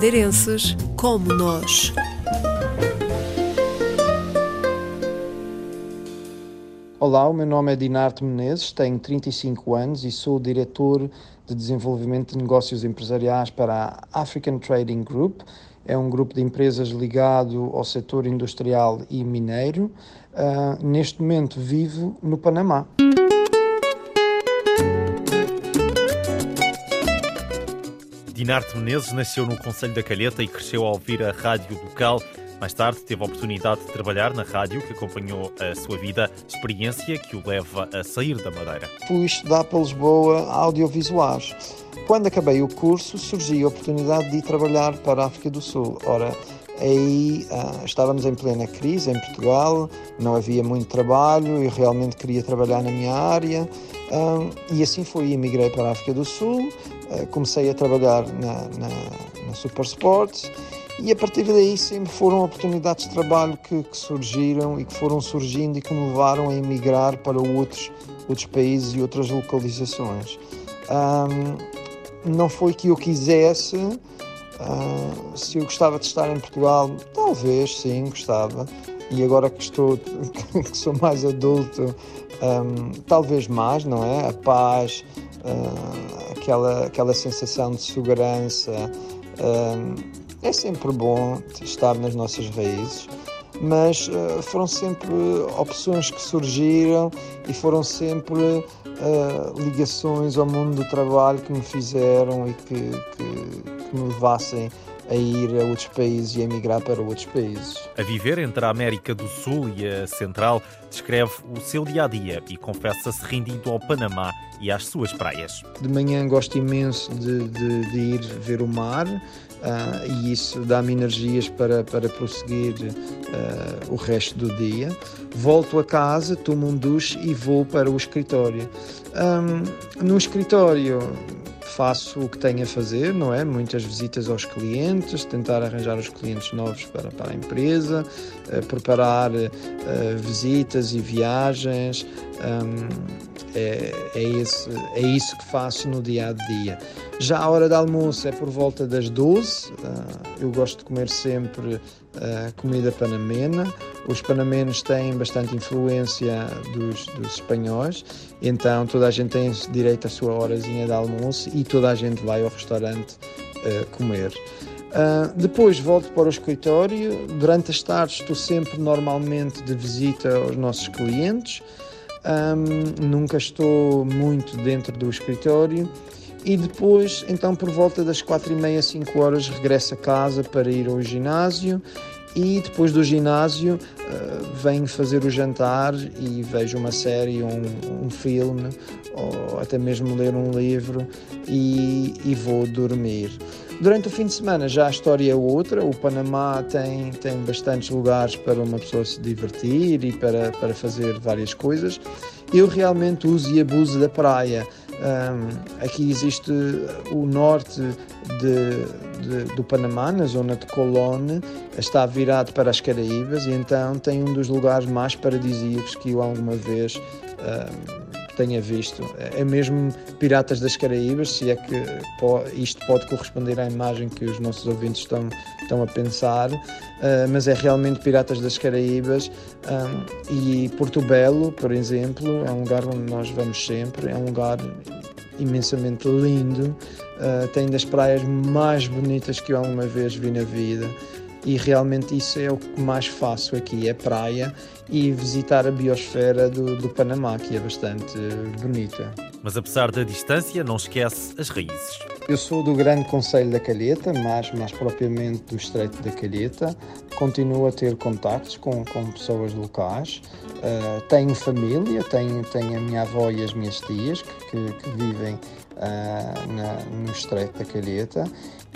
madeirenses como nós. Olá, o meu nome é Dinarte Menezes, tenho 35 anos e sou diretor de desenvolvimento de negócios empresariais para a African Trading Group. É um grupo de empresas ligado ao setor industrial e mineiro. Uh, neste momento vivo no Panamá. Dinarte Menezes nasceu no Conselho da Calheta e cresceu a ouvir a rádio local. Mais tarde teve a oportunidade de trabalhar na rádio que acompanhou a sua vida, experiência que o leva a sair da Madeira. Fui estudar para Lisboa audiovisuais. Quando acabei o curso, surgiu a oportunidade de ir trabalhar para a África do Sul. Ora, aí ah, estávamos em plena crise em Portugal, não havia muito trabalho, eu realmente queria trabalhar na minha área ah, e assim fui, emigrei para a África do Sul, comecei a trabalhar na, na, na Super Sports e a partir daí sempre foram oportunidades de trabalho que, que, surgiram e que foram surgindo e que me levaram a emigrar para outros, outros países e outras localizações. Um, não foi que eu quisesse, Uh, se eu gostava de estar em Portugal, talvez sim, gostava. E agora que estou, que sou mais adulto, um, talvez mais, não é? A paz, uh, aquela, aquela sensação de segurança. Um, é sempre bom estar nas nossas raízes, mas uh, foram sempre opções que surgiram e foram sempre uh, ligações ao mundo do trabalho que me fizeram e que, que que me levassem a ir a outros países e a emigrar para outros países. A viver entre a América do Sul e a Central, descreve o seu dia a dia e confessa-se rendido ao Panamá e às suas praias. De manhã gosto imenso de, de, de ir ver o mar. Uh, e isso dá-me energias para, para prosseguir uh, o resto do dia. Volto a casa, tomo um duche e vou para o escritório. Um, no escritório faço o que tenho a fazer, não é? Muitas visitas aos clientes, tentar arranjar os clientes novos para, para a empresa, uh, preparar uh, visitas e viagens. Um, é, é, é isso que faço no dia a dia. Já a hora de almoço é por volta das 12. Uh, ah, eu gosto de comer sempre uh, comida panamena. Os panamenos têm bastante influência dos, dos espanhóis, então toda a gente tem direito à sua horazinha de almoço e toda a gente vai ao restaurante uh, comer. Uh, depois volto para o escritório. Durante as tardes estou sempre normalmente de visita aos nossos clientes. Um, nunca estou muito dentro do escritório. E depois, então, por volta das quatro e meia, cinco horas, regresso a casa para ir ao ginásio e depois do ginásio uh, venho fazer o jantar e vejo uma série, um, um filme ou até mesmo ler um livro e, e vou dormir. Durante o fim de semana já a história é outra. O Panamá tem, tem bastantes lugares para uma pessoa se divertir e para, para fazer várias coisas. Eu realmente uso e abuso da praia. Um, aqui existe o norte de, de, do Panamá, na zona de Colón, está virado para as Caraíbas e então tem um dos lugares mais paradisíacos que eu alguma vez um, tenha visto. É mesmo Piratas das Caraíbas, se é que isto pode corresponder à imagem que os nossos ouvintes estão, estão a pensar, uh, mas é realmente Piratas das Caraíbas um, e Porto Belo, por exemplo, é um lugar onde nós vamos sempre, é um lugar imensamente lindo, uh, tem das praias mais bonitas que eu alguma vez vi na vida e realmente isso é o que mais faço aqui, é praia e visitar a biosfera do, do Panamá, que é bastante bonita. Mas apesar da distância, não esquece as raízes. Eu sou do Grande Conselho da Calheta, mas mais propriamente do Estreito da Calheta. Continuo a ter contatos com, com pessoas locais. Uh, tenho família, tenho, tenho a minha avó e as minhas tias que, que, vivem uh, na, no Estreito da Calheta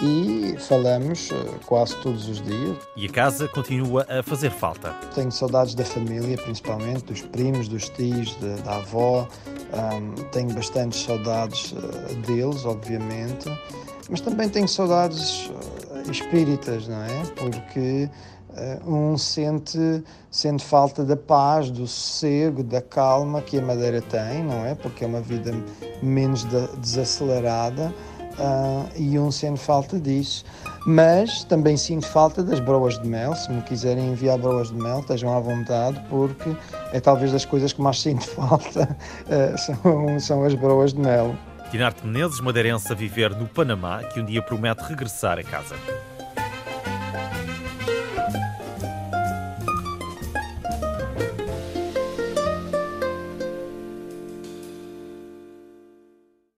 e falamos uh, quase todos os dias. E a casa continua a fazer falta. Tenho saudades da família, principalmente dos primos, dos tios, de, da avó. Um, tenho bastantes saudades uh, deles, obviamente, mas também tenho saudades espíritas, não é? Porque uh, um sente, sente falta da paz, do sossego, da calma que a Madeira tem, não é? Porque é uma vida menos desacelerada. Uh, e um sente falta disso. Mas também sinto falta das broas de mel. Se me quiserem enviar broas de mel, estejam à vontade, porque é talvez das coisas que mais sinto falta uh, são, são as broas de mel. Dinarte Menezes, madeirense a viver no Panamá, que um dia promete regressar a casa.